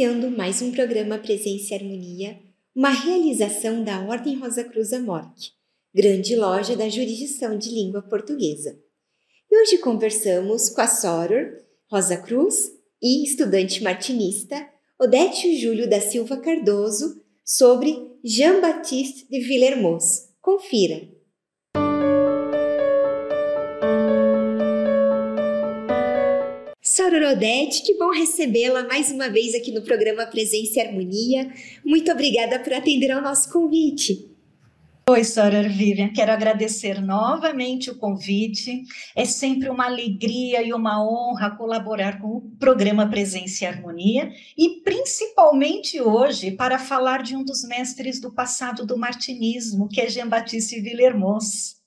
iniciando mais um programa Presença e Harmonia, uma realização da Ordem Rosa Cruz Amorque, grande loja da jurisdição de língua portuguesa. E hoje conversamos com a Soror Rosa Cruz e estudante martinista Odete Júlio da Silva Cardoso sobre Jean-Baptiste de Villermoz. Confira! Soror Odete, que bom recebê-la mais uma vez aqui no programa Presença e Harmonia. Muito obrigada por atender ao nosso convite. Oi, Soror Vivian, quero agradecer novamente o convite. É sempre uma alegria e uma honra colaborar com o programa Presença e Harmonia e principalmente hoje para falar de um dos mestres do passado do martinismo, que é Jean-Baptiste Villermoz.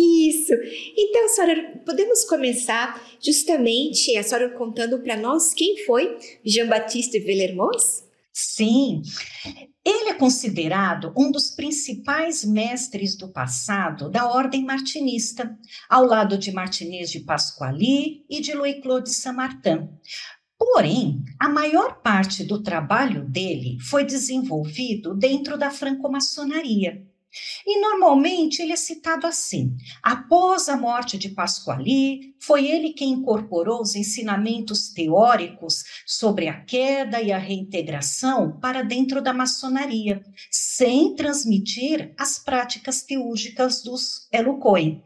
Isso. Então, senhora, podemos começar justamente a senhora contando para nós quem foi Jean-Baptiste Villermoz? Sim. Ele é considerado um dos principais mestres do passado da ordem martinista, ao lado de Martinez de Pasquali e de Louis-Claude Saint-Martin. Porém, a maior parte do trabalho dele foi desenvolvido dentro da franco-maçonaria. E normalmente ele é citado assim: após a morte de Pasquali, foi ele quem incorporou os ensinamentos teóricos sobre a queda e a reintegração para dentro da maçonaria, sem transmitir as práticas teúrgicas dos Elucoin.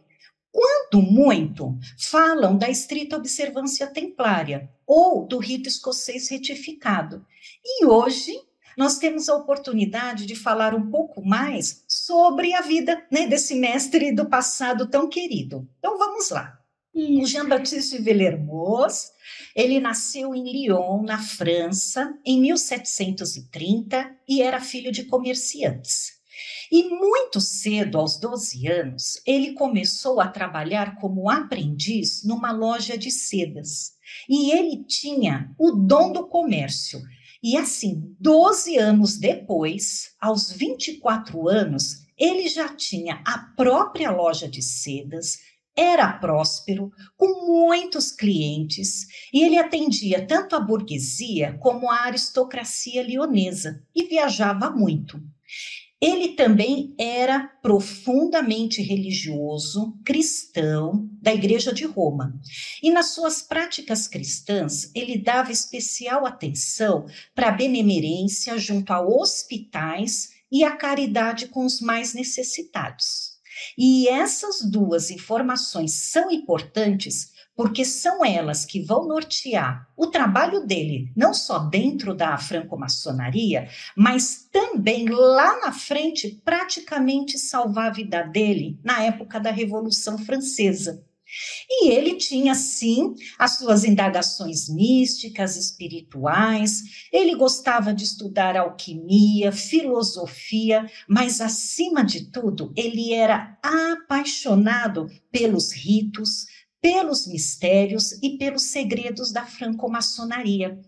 Quando muito, falam da estrita observância templária ou do rito escocês retificado. E hoje nós temos a oportunidade de falar um pouco mais sobre a vida né, desse mestre do passado tão querido. Então vamos lá. O Jean-Baptiste Villermoz, ele nasceu em Lyon, na França, em 1730 e era filho de comerciantes. E muito cedo, aos 12 anos, ele começou a trabalhar como aprendiz numa loja de sedas. E ele tinha o dom do comércio e assim, 12 anos depois, aos 24 anos, ele já tinha a própria loja de sedas, era próspero, com muitos clientes, e ele atendia tanto a burguesia como a aristocracia lionesa e viajava muito. Ele também era profundamente religioso, cristão, da Igreja de Roma. E nas suas práticas cristãs, ele dava especial atenção para a benemerência junto a hospitais e a caridade com os mais necessitados. E essas duas informações são importantes porque são elas que vão nortear o trabalho dele, não só dentro da franco-maçonaria, mas também lá na frente, praticamente salvar a vida dele na época da Revolução Francesa. E ele tinha, sim, as suas indagações místicas, espirituais, ele gostava de estudar alquimia, filosofia, mas, acima de tudo, ele era apaixonado pelos ritos, pelos mistérios e pelos segredos da franco-maçonaria.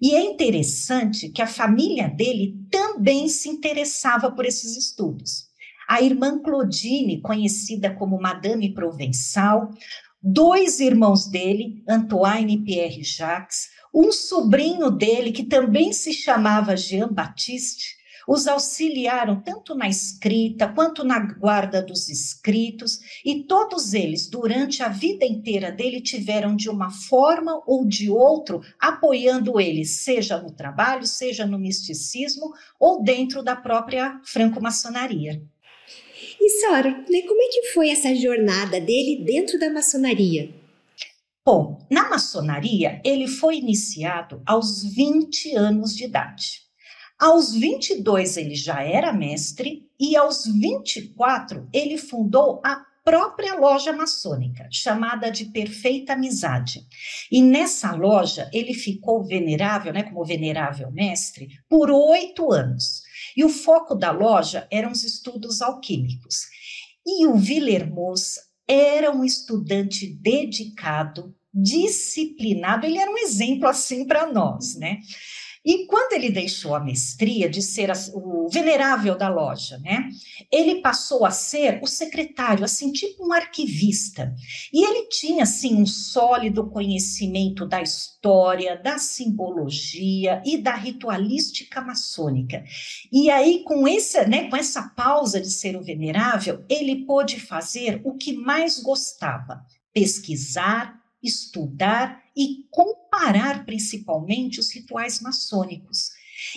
E é interessante que a família dele também se interessava por esses estudos. A irmã Claudine, conhecida como Madame Provençal, dois irmãos dele, Antoine e Pierre Jacques, um sobrinho dele que também se chamava Jean Baptiste, os auxiliaram tanto na escrita quanto na guarda dos escritos, e todos eles, durante a vida inteira dele, tiveram de uma forma ou de outro apoiando ele, seja no trabalho, seja no misticismo ou dentro da própria franco-maçonaria. E Sara, né, como é que foi essa jornada dele dentro da maçonaria? Bom, na maçonaria, ele foi iniciado aos 20 anos de idade. Aos 22 ele já era mestre e aos 24 ele fundou a própria loja maçônica, chamada de Perfeita Amizade. E nessa loja ele ficou venerável, né, como venerável mestre, por oito anos. E o foco da loja eram os estudos alquímicos. E o Villermoz era um estudante dedicado, disciplinado, ele era um exemplo assim para nós, né? E quando ele deixou a mestria de ser o venerável da loja, né? Ele passou a ser o secretário, assim, tipo um arquivista. E ele tinha, assim, um sólido conhecimento da história, da simbologia e da ritualística maçônica. E aí, com essa, né, com essa pausa de ser o venerável, ele pôde fazer o que mais gostava: pesquisar, estudar e comparar principalmente os rituais maçônicos.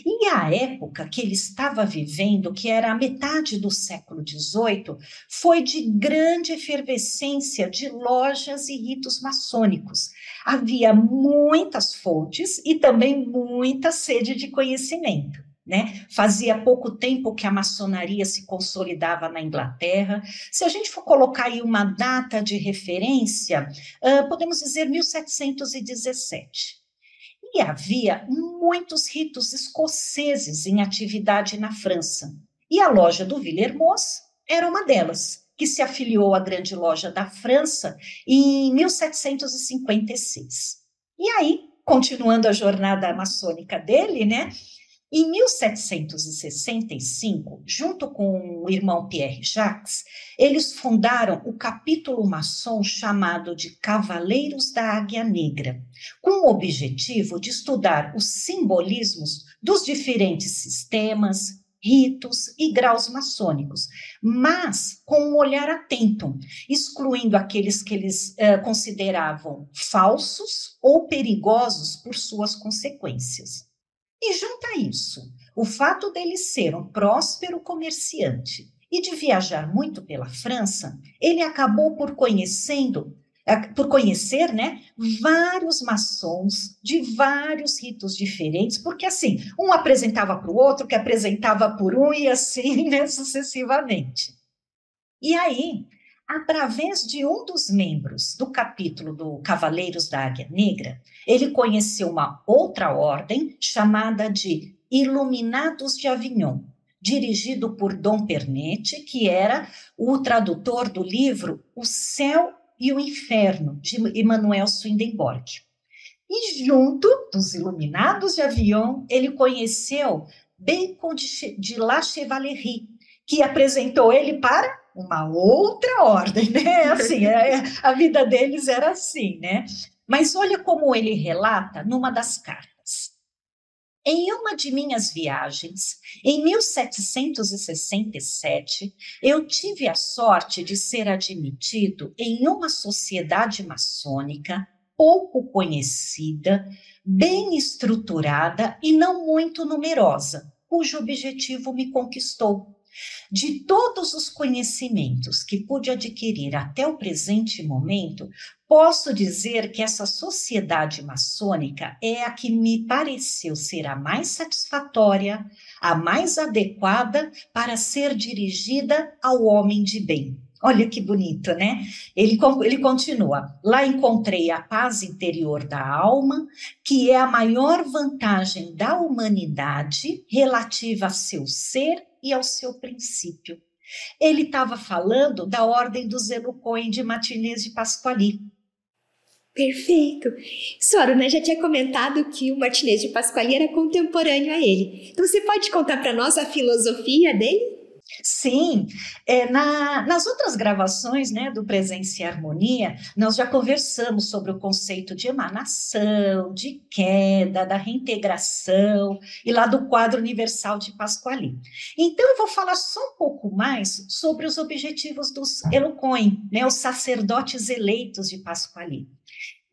E a época que ele estava vivendo, que era a metade do século XVIII, foi de grande efervescência de lojas e ritos maçônicos. Havia muitas fontes e também muita sede de conhecimento. Né? Fazia pouco tempo que a maçonaria se consolidava na Inglaterra. Se a gente for colocar aí uma data de referência, uh, podemos dizer 1717. E havia muitos ritos escoceses em atividade na França. E a loja do Villermoz era uma delas, que se afiliou à Grande Loja da França em 1756. E aí, continuando a jornada maçônica dele, né? Em 1765, junto com o irmão Pierre Jacques, eles fundaram o capítulo maçom chamado de Cavaleiros da Águia Negra, com o objetivo de estudar os simbolismos dos diferentes sistemas, ritos e graus maçônicos, mas com um olhar atento, excluindo aqueles que eles uh, consideravam falsos ou perigosos por suas consequências. E junta isso, o fato dele ser um próspero comerciante e de viajar muito pela França, ele acabou por conhecendo é, por conhecer, né, vários maçons de vários ritos diferentes, porque assim, um apresentava para o outro, que apresentava por um e assim, né, sucessivamente. E aí, através de um dos membros do capítulo do Cavaleiros da Águia Negra, ele conheceu uma outra ordem chamada de Iluminados de Avignon, dirigido por Dom Pernetti, que era o tradutor do livro O Céu e o Inferno, de Emmanuel Swedenborg. E junto dos Iluminados de Avignon, ele conheceu Bacon de La Chevalerie, que apresentou ele para uma outra ordem, né? Assim, é, a vida deles era assim, né? Mas olha como ele relata numa das cartas. Em uma de minhas viagens, em 1767, eu tive a sorte de ser admitido em uma sociedade maçônica pouco conhecida, bem estruturada e não muito numerosa, cujo objetivo me conquistou. De todos os conhecimentos que pude adquirir até o presente momento, posso dizer que essa sociedade maçônica é a que me pareceu ser a mais satisfatória, a mais adequada para ser dirigida ao homem de bem. Olha que bonito, né? Ele, ele continua. Lá encontrei a paz interior da alma, que é a maior vantagem da humanidade relativa a seu ser e ao seu princípio. Ele estava falando da ordem dos Elucoin de Martinez de Pasquali. Perfeito. Soro, né, já tinha comentado que o Martinez de Pasquali era contemporâneo a ele. Então você pode contar para nós a filosofia dele? Sim, é, na, nas outras gravações né, do Presença e Harmonia, nós já conversamos sobre o conceito de emanação, de queda, da reintegração e lá do quadro universal de Pasquali. Então, eu vou falar só um pouco mais sobre os objetivos dos Elocoin, né, os sacerdotes eleitos de Pasquali.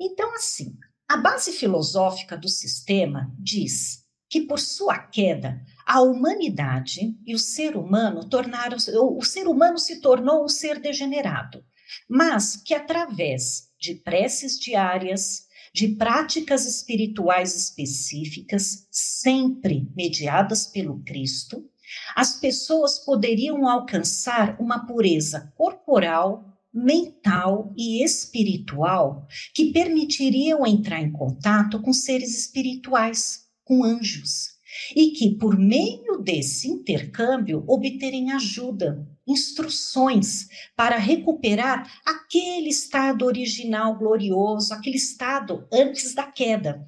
Então, assim, a base filosófica do sistema diz que por sua queda, a humanidade e o ser humano tornaram o ser humano se tornou um ser degenerado, mas que através de preces diárias, de práticas espirituais específicas, sempre mediadas pelo Cristo, as pessoas poderiam alcançar uma pureza corporal, mental e espiritual que permitiriam entrar em contato com seres espirituais com anjos, e que, por meio desse intercâmbio, obterem ajuda, instruções para recuperar aquele estado original glorioso, aquele estado antes da queda.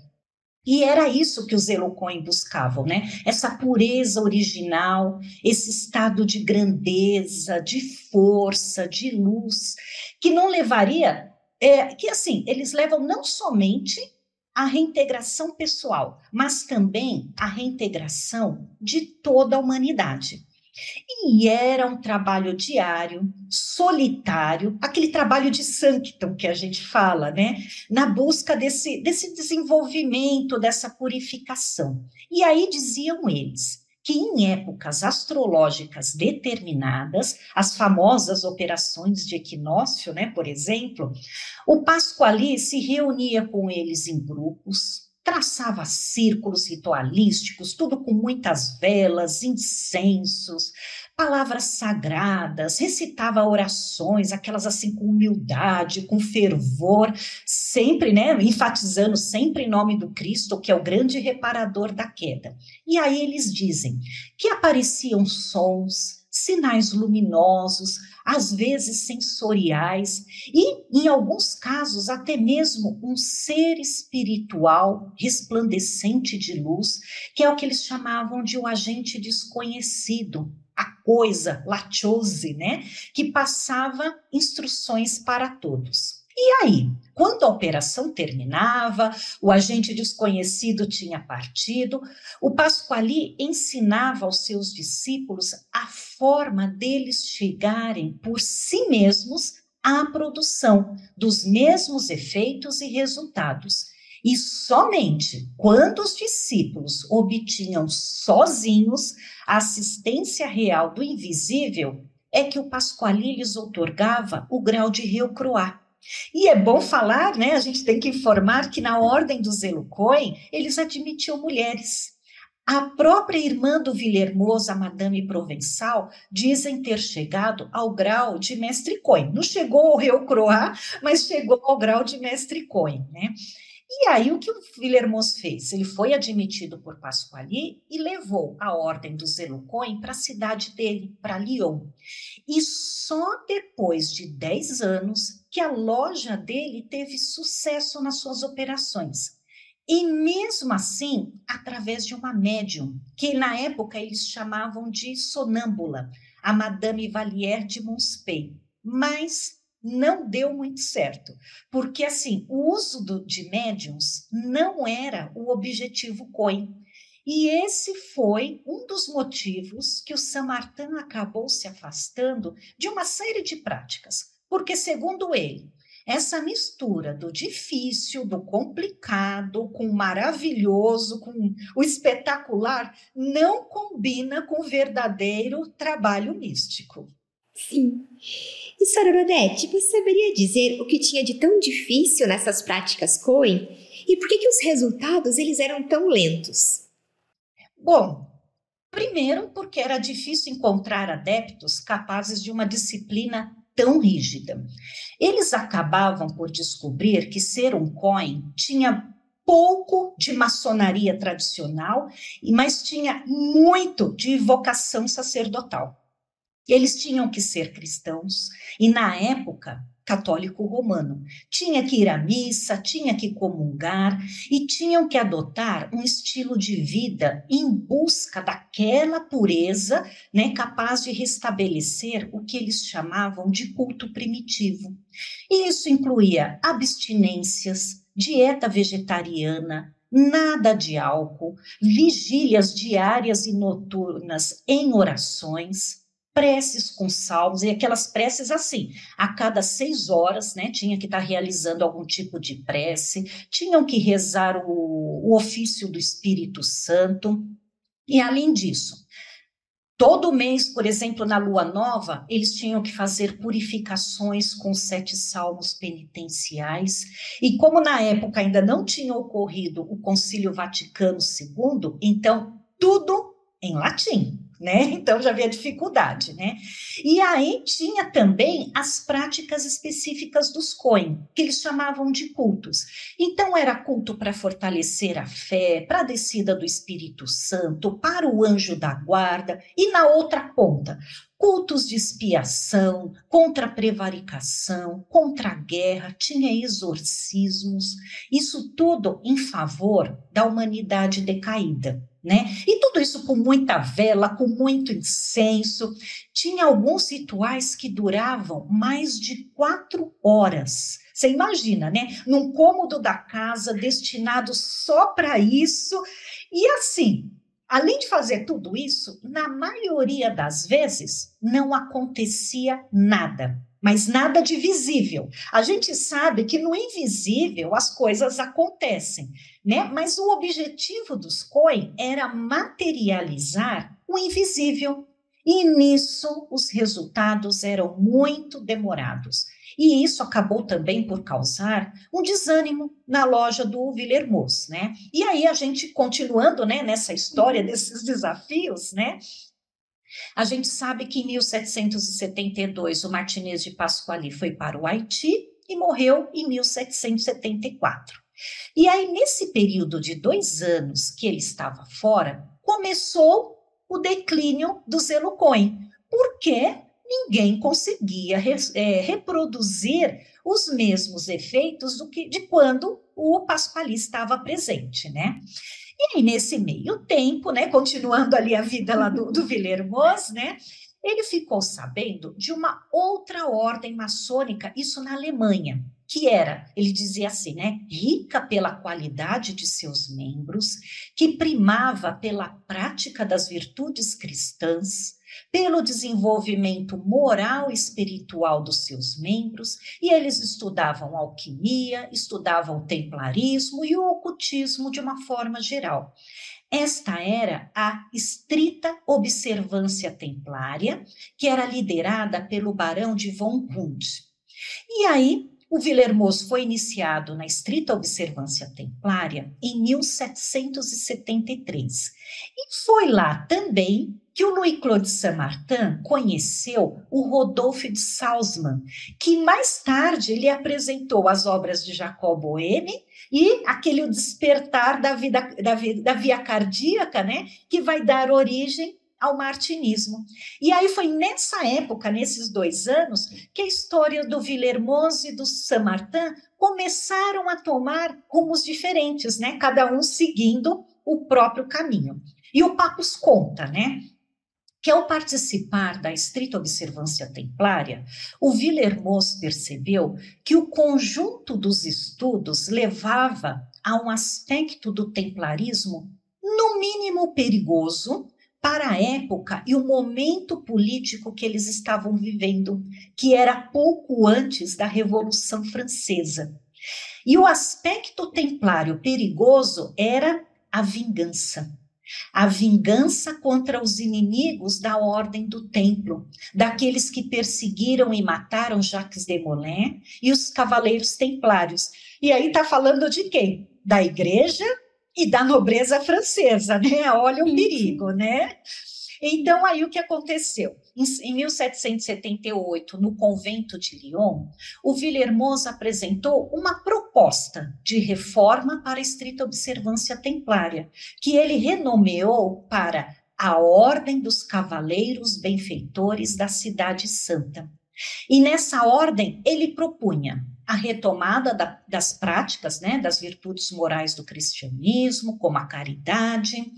E era isso que os Elocoin buscavam, né? Essa pureza original, esse estado de grandeza, de força, de luz, que não levaria, é, que assim, eles levam não somente a reintegração pessoal, mas também a reintegração de toda a humanidade. E era um trabalho diário, solitário, aquele trabalho de sanctum que a gente fala, né? Na busca desse, desse desenvolvimento, dessa purificação. E aí diziam eles que em épocas astrológicas determinadas, as famosas operações de equinócio, né, por exemplo, o Pasquali se reunia com eles em grupos, traçava círculos ritualísticos, tudo com muitas velas, incensos, palavras sagradas, recitava orações, aquelas assim com humildade, com fervor, sempre, né, enfatizando sempre em nome do Cristo, que é o grande reparador da queda. E aí eles dizem que apareciam sons, sinais luminosos, às vezes sensoriais, e, em alguns casos, até mesmo um ser espiritual resplandecente de luz, que é o que eles chamavam de um agente desconhecido, coisa, lachose, né? Que passava instruções para todos. E aí, quando a operação terminava, o agente desconhecido tinha partido, o Pasquali ensinava aos seus discípulos a forma deles chegarem por si mesmos à produção dos mesmos efeitos e resultados. E somente quando os discípulos obtinham sozinhos a assistência real do invisível é que o Pasquali lhes otorgava o grau de Rio Croá e é bom falar, né? A gente tem que informar que na ordem dos Elucoin, eles admitiam mulheres. A própria irmã do Villermoz, a Madame Provençal, dizem ter chegado ao grau de mestre Coin. Não chegou ao Rio Croá, mas chegou ao grau de mestre Coin, né? E aí, o que o Villermoz fez? Ele foi admitido por Pasquali e levou a ordem do Zelucoin para a cidade dele, para Lyon. E só depois de 10 anos que a loja dele teve sucesso nas suas operações. E mesmo assim, através de uma médium, que na época eles chamavam de sonâmbula, a Madame Valière de Monspey. Mas não deu muito certo, porque assim, o uso do, de médiums não era o objetivo COIN. E esse foi um dos motivos que o Samartan acabou se afastando de uma série de práticas, porque, segundo ele, essa mistura do difícil, do complicado, com o maravilhoso, com o espetacular, não combina com o verdadeiro trabalho místico. Sim. E Sororodete, você saberia dizer o que tinha de tão difícil nessas práticas Coen e por que, que os resultados eles eram tão lentos? Bom, primeiro porque era difícil encontrar adeptos capazes de uma disciplina tão rígida. Eles acabavam por descobrir que ser um coin tinha pouco de maçonaria tradicional, mas tinha muito de vocação sacerdotal. Eles tinham que ser cristãos e, na época, católico romano. Tinha que ir à missa, tinha que comungar e tinham que adotar um estilo de vida em busca daquela pureza, né, capaz de restabelecer o que eles chamavam de culto primitivo. E isso incluía abstinências, dieta vegetariana, nada de álcool, vigílias diárias e noturnas em orações, preces com salmos, e aquelas preces assim, a cada seis horas, né, tinha que estar tá realizando algum tipo de prece, tinham que rezar o, o ofício do Espírito Santo, e além disso, todo mês, por exemplo, na lua nova, eles tinham que fazer purificações com sete salmos penitenciais, e como na época ainda não tinha ocorrido o Concílio Vaticano II, então tudo em latim né? Então já havia dificuldade, né? E aí tinha também as práticas específicas dos Coen, que eles chamavam de cultos. Então era culto para fortalecer a fé, para a descida do Espírito Santo, para o anjo da guarda, e na outra ponta, cultos de expiação, contra a prevaricação, contra a guerra, tinha exorcismos, isso tudo em favor da humanidade decaída. Né? E tudo isso com muita vela, com muito incenso. Tinha alguns rituais que duravam mais de quatro horas. Você imagina, né? Num cômodo da casa destinado só para isso. E assim, Além de fazer tudo isso, na maioria das vezes não acontecia nada, mas nada de visível. A gente sabe que no invisível as coisas acontecem, né? Mas o objetivo dos COI era materializar o invisível. E nisso os resultados eram muito demorados. E isso acabou também por causar um desânimo na loja do Villermoz, né? E aí a gente continuando, né, nessa história desses desafios, né? A gente sabe que em 1772 o Martinez de Pasquali foi para o Haiti e morreu em 1774. E aí, nesse período de dois anos que ele estava fora, começou o declínio do Zelucoin, porque ninguém conseguia re, é, reproduzir os mesmos efeitos do que de quando o Pasquali estava presente, né? E aí, nesse meio tempo, né, continuando ali a vida lá do, do Villermoz, né, ele ficou sabendo de uma outra ordem maçônica, isso na Alemanha, que era, ele dizia assim, né, rica pela qualidade de seus membros, que primava pela prática das virtudes cristãs, pelo desenvolvimento moral e espiritual dos seus membros, e eles estudavam alquimia, estudavam templarismo e o ocultismo de uma forma geral. Esta era a estrita observância templária, que era liderada pelo barão de von Hund. E aí, o Villermoz foi iniciado na estrita observância templária em 1773. E foi lá também que o Louis Claude Saint-Martin conheceu o Rodolphe de Salzmann, que mais tarde ele apresentou as obras de Jacob Boehme e aquele despertar da vida da, da via cardíaca, né, que vai dar origem ao martinismo. E aí foi nessa época, nesses dois anos, que a história do Villermoz e do Saint-Martin começaram a tomar rumos diferentes, né? Cada um seguindo o próprio caminho. E o Papus conta, né? que ao participar da estrita observância templária, o Villermoz percebeu que o conjunto dos estudos levava a um aspecto do templarismo no mínimo perigoso para a época e o momento político que eles estavam vivendo, que era pouco antes da Revolução Francesa. E o aspecto templário perigoso era a vingança a vingança contra os inimigos da ordem do templo, daqueles que perseguiram e mataram Jacques de Molay e os cavaleiros templários. E aí está falando de quem? Da igreja e da nobreza francesa, né? Olha o perigo, né? Então, aí o que aconteceu? Em, 1778, no convento de Lyon, o Villermoz apresentou uma proposta de reforma para a estrita observância templária, que ele renomeou para a Ordem dos Cavaleiros Benfeitores da Cidade Santa. E nessa ordem, ele propunha a retomada da, das práticas, né, das virtudes morais do cristianismo, como a caridade,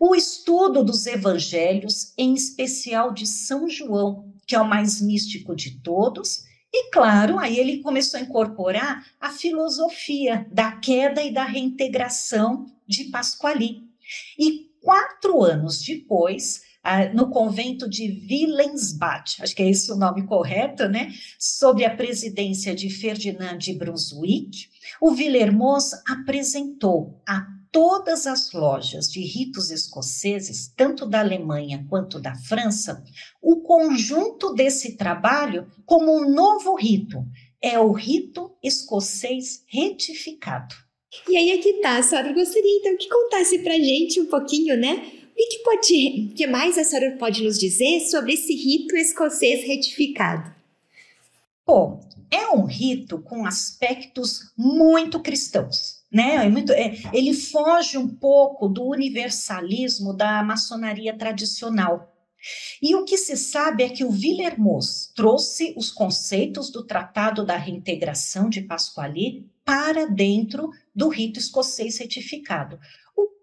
o estudo dos evangelhos, em especial de São João, que é o mais místico de todos, e claro, aí ele começou a incorporar a filosofia da queda e da reintegração de Pasquali. E quatro anos depois, no convento de Willensbach, acho que é esse o nome correto, né? Sob a presidência de Ferdinand de Brunswick, o Villermoz apresentou a todas as lojas de ritos escoceses, tanto da Alemanha quanto da França, o conjunto desse trabalho como um novo rito. É o rito escocês retificado. E aí aqui tá, Sora, eu gostaria então que contasse pra gente um pouquinho, né? O que, pode, que mais a senhora pode nos dizer sobre esse rito escocês retificado? Bom, é um rito com aspectos muito cristãos. Né? É muito, é, ele foge um pouco do universalismo da maçonaria tradicional. E o que se sabe é que o Villermoz trouxe os conceitos do Tratado da Reintegração de Pasquali para dentro do rito escocês retificado.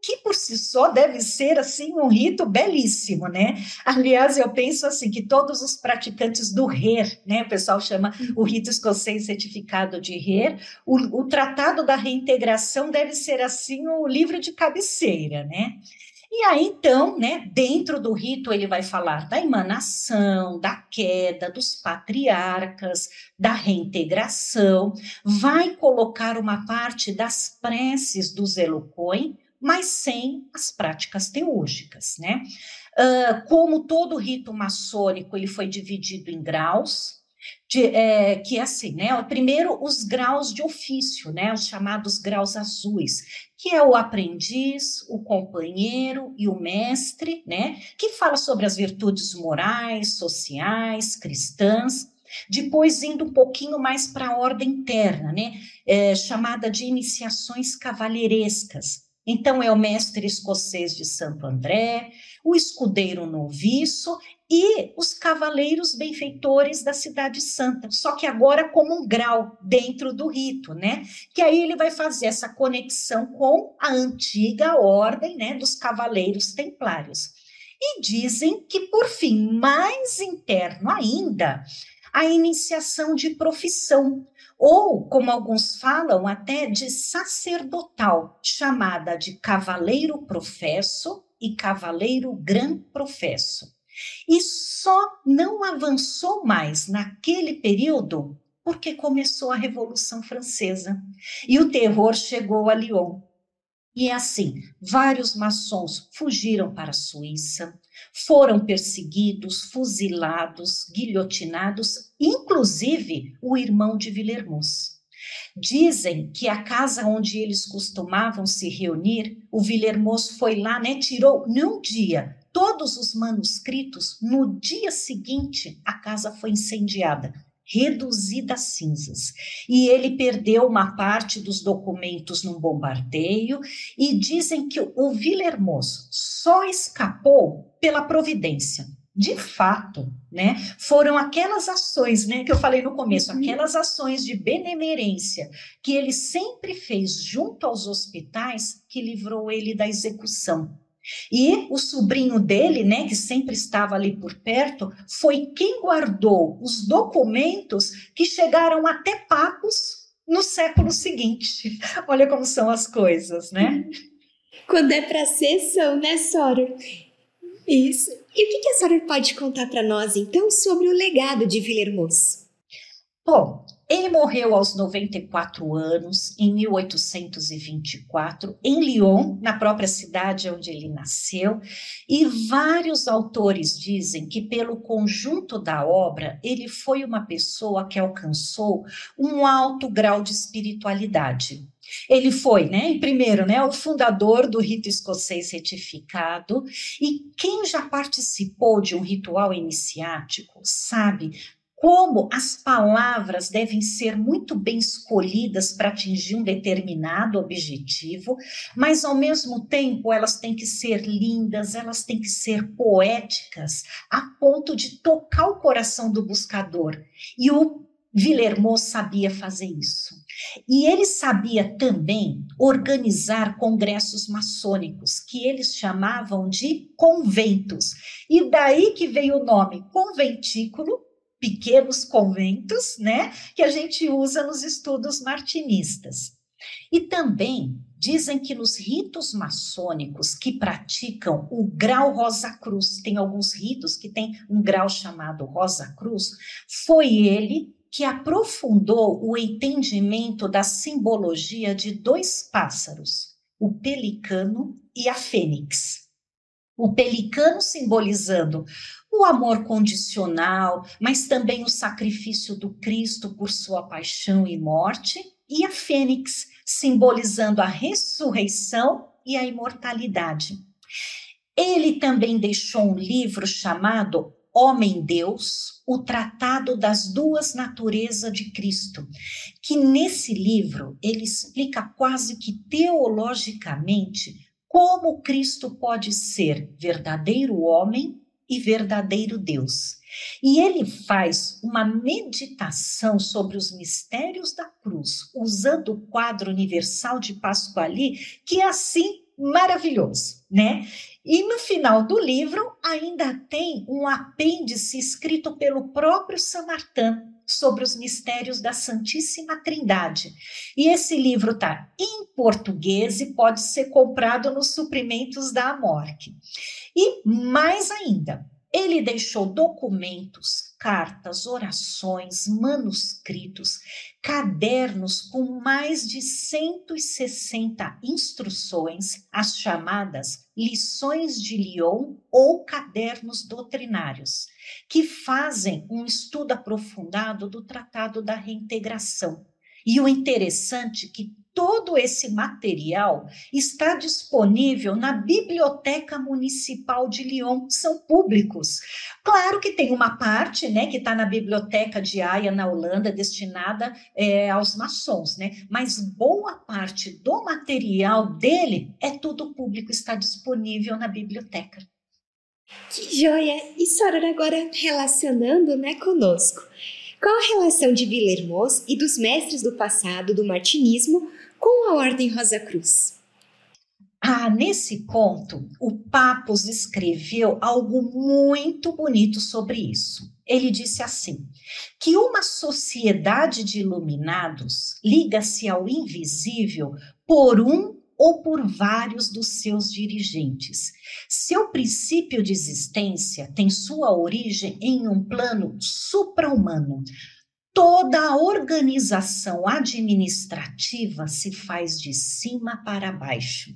Que por si só deve ser assim um rito belíssimo, né? Aliás, eu penso assim que todos os praticantes do RER, né, o pessoal chama o rito escocês certificado de RER, o, o Tratado da Reintegração deve ser assim o livro de cabeceira, né? E aí, então, né, dentro do rito, ele vai falar da emanação, da queda dos patriarcas, da reintegração, vai colocar uma parte das preces do Zelocoi, mas sem as práticas teúrgicas, né? Uh, como todo rito maçônico, ele foi dividido em graus, de, é, que é assim, né? Primeiro, os graus de ofício, né? Os chamados graus azuis, que é o aprendiz, o companheiro e o mestre, né? Que fala sobre as virtudes morais, sociais, cristãs. Depois, indo um pouquinho mais para a ordem interna, né? É, chamada de iniciações cavalheirescas. Então, é o mestre escocês de Santo André, o escudeiro noviço e os cavaleiros benfeitores da Cidade Santa, só que agora como um grau dentro do rito, né? Que aí ele vai fazer essa conexão com a antiga ordem, né, dos cavaleiros templários. E dizem que por fim, mais interno ainda, a iniciação de profissão, ou, como alguns falam, até de sacerdotal, chamada de cavaleiro professo e cavaleiro gran professo. E só não avançou mais naquele período porque começou a Revolução Francesa e o terror chegou a Lyon. E assim, vários maçons fugiram para a Suíça, foram perseguidos, fuzilados, guilhotinados, inclusive o irmão de Villermoz. Dizem que a casa onde eles costumavam se reunir, o Villermoz foi lá, né, tirou num dia todos os manuscritos, no dia seguinte a casa foi incendiada, reduzida a cinzas. E ele perdeu uma parte dos documentos num bombardeio e dizem que o Villermoz só escapou pela providência. De fato, né, foram aquelas ações, né, que eu falei no começo, uhum. aquelas ações de benemerência que ele sempre fez junto aos hospitais que livrou ele da execução. E o sobrinho dele, né, que sempre estava ali por perto, foi quem guardou os documentos que chegaram até papos no século seguinte. Olha como são as coisas, né? Quando é para ser, são, né, Sora? Isso. E o que, que a Sora pode contar para nós, então, sobre o legado de Villermoz? Bom, ele morreu aos 94 anos, em 1824, em Lyon, na própria cidade onde ele nasceu, e vários autores dizem que, pelo conjunto da obra, ele foi uma pessoa que alcançou um alto grau de espiritualidade. Ele foi, né, primeiro, né, o fundador do rito escocês retificado, e quem já participou de um ritual iniciático sabe como as palavras devem ser muito bem escolhidas para atingir um determinado objetivo, mas ao mesmo tempo elas têm que ser lindas, elas têm que ser poéticas, a ponto de tocar o coração do buscador. E o Villermoz sabia fazer isso. E ele sabia também organizar congressos maçônicos, que eles chamavam de conventos. E daí que veio o nome conventículo, pequenos conventos, né, que a gente usa nos estudos martinistas. E também dizem que nos ritos maçônicos que praticam o grau Rosa Cruz, tem alguns ritos que tem um grau chamado Rosa Cruz, foi ele que aprofundou o entendimento da simbologia de dois pássaros, o pelicano e a fênix. O pelicano simbolizando o amor condicional, mas também o sacrifício do Cristo por sua paixão e morte, e a fênix, simbolizando a ressurreição e a imortalidade. Ele também deixou um livro chamado Homem-Deus, o Tratado das Duas Naturezas de Cristo, que nesse livro ele explica quase que teologicamente como Cristo pode ser verdadeiro homem e verdadeiro Deus. E ele faz uma meditação sobre os mistérios da cruz, usando o quadro universal de Pasquali, que é assim maravilhoso, né? E no final do livro ainda tem um apêndice escrito pelo próprio Samartã sobre os mistérios da Santíssima Trindade. E esse livro está em português e pode ser comprado nos suprimentos da Amorque. E mais ainda, ele deixou documentos, cartas, orações, manuscritos, cadernos com mais de 160 instruções, as chamadas lições de Lyon ou cadernos doutrinários, que fazem um estudo aprofundado do Tratado da Reintegração. E o interessante é que todo esse material está disponível na Biblioteca Municipal de Lyon, são públicos. Claro que tem uma parte, né, que está na Biblioteca de Haia, na Holanda, destinada é, aos maçons, né, mas boa parte do material dele é tudo público, está disponível na biblioteca. Que joia! E Soror agora relacionando, né, conosco. Qual a relação de Villermoz e dos mestres do passado do martinismo com a Ordem Rosa Cruz? Ah, nesse ponto, o Papos escreveu algo muito bonito sobre isso. Ele disse assim: que uma sociedade de iluminados liga-se ao invisível por um ou por vários dos seus dirigentes. Seu princípio de existência tem sua origem em um plano supra-humano, toda a organização administrativa se faz de cima para baixo.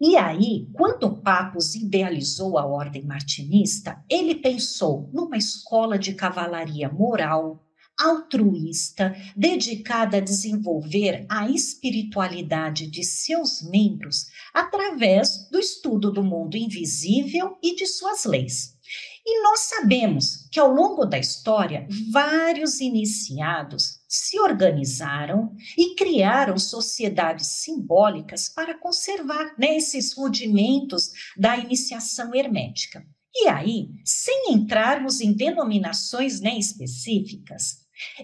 E aí, quando Papos idealizou a ordem martinista, ele pensou numa escola de cavalaria moral, altruísta, dedicada a desenvolver a espiritualidade de seus membros através do estudo do mundo invisível e de suas leis. E nós sabemos que ao longo da história, vários iniciados se organizaram e criaram sociedades simbólicas para conservar né, esses rudimentos da iniciação hermética. E aí, sem entrarmos em denominações né, específicas,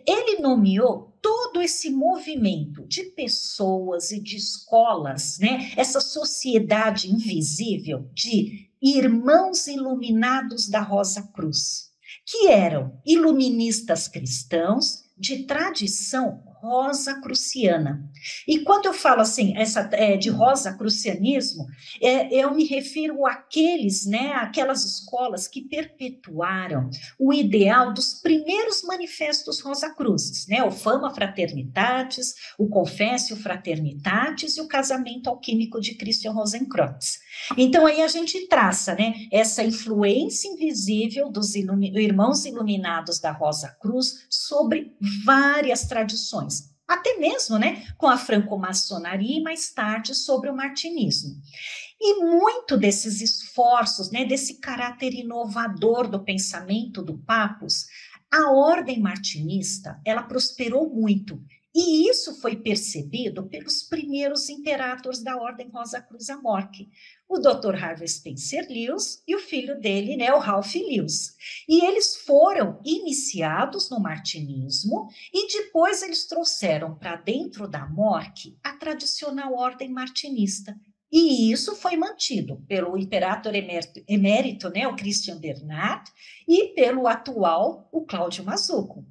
ele nomeou todo esse movimento de pessoas e de escolas, né, essa sociedade invisível de irmãos iluminados da Rosa Cruz, que eram iluministas cristãos de tradição rosa cruciana. E quando eu falo assim, essa é, de rosa crucianismo, é, eu me refiro àqueles, né, aquelas escolas que perpetuaram o ideal dos primeiros manifestos rosa cruzes, né, o Fama Fraternitatis, o Confessio Fraternitatis e o Casamento Alquímico de Christian Rosenkreuz. Então aí a gente traça, né, essa influência invisível dos irmãos iluminados da Rosa Cruz sobre várias tradições até mesmo né, com a franco-maçonaria e mais tarde sobre o martinismo. E muito desses esforços, né, desse caráter inovador do pensamento do Papos, a ordem martinista, ela prosperou muito e isso foi percebido pelos primeiros imperadores da Ordem Rosa Cruz Amorque, o Dr. Harvey Spencer Lewis e o filho dele, né, o Ralph Lewis. E eles foram iniciados no martinismo e depois eles trouxeram para dentro da Morque a tradicional ordem martinista. E isso foi mantido pelo imperator emérito, emérito né, o Christian Bernard, e pelo atual, o Cláudio Mazuco.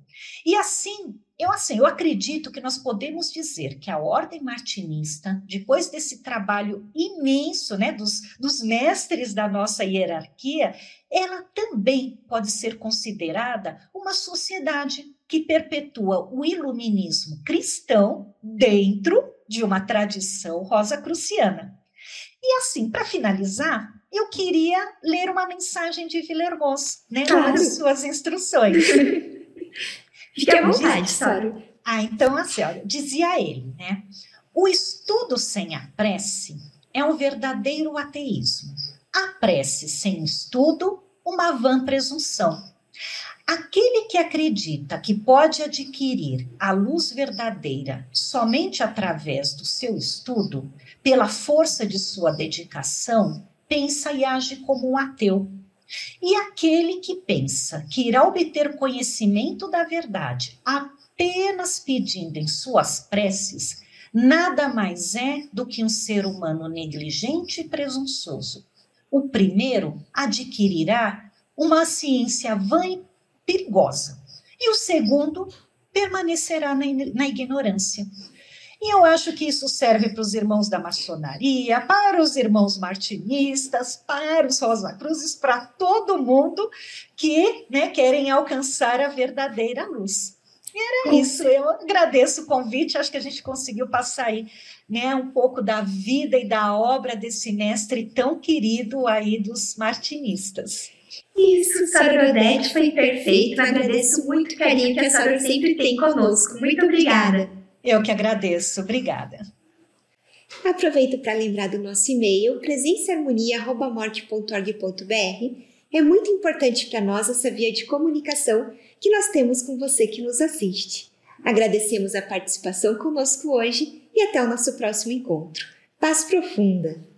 E assim, eu assim, eu acredito que nós podemos dizer que a ordem martinista, depois desse trabalho imenso, né, dos, dos mestres da nossa hierarquia, ela também pode ser considerada uma sociedade que perpetua o iluminismo cristão dentro de uma tradição rosa-cruciana. E assim, para finalizar, eu queria ler uma mensagem de Villermoz, né, claro. nas suas instruções. Fique à vontade, Soro. Ah, então, assim, olha, dizia ele, né? O estudo sem a prece é um verdadeiro ateísmo. A prece sem estudo, uma vã presunção. Aquele que acredita que pode adquirir a luz verdadeira somente através do seu estudo, pela força de sua dedicação, pensa e age como um ateu. E aquele que pensa que irá obter conhecimento da verdade apenas pedindo em suas preces, nada mais é do que um ser humano negligente e presunçoso. O primeiro adquirirá uma ciência vã e perigosa, e o segundo permanecerá na, na ignorância. E eu acho que isso serve para os irmãos da maçonaria, para os irmãos martinistas, para os Rosa Cruzes, para todo mundo que né, querem alcançar a verdadeira luz. E era isso. Eu agradeço o convite. Acho que a gente conseguiu passar aí né, um pouco da vida e da obra desse mestre tão querido aí dos martinistas. Isso, Sra. Odete, foi perfeito. Agradeço muito o carinho que a senhora sempre tem conosco. Muito obrigada. Eu que agradeço. Obrigada. Aproveito para lembrar do nosso e-mail presenciaharmonia.morte.org.br. É muito importante para nós essa via de comunicação que nós temos com você que nos assiste. Agradecemos a participação conosco hoje e até o nosso próximo encontro. Paz profunda!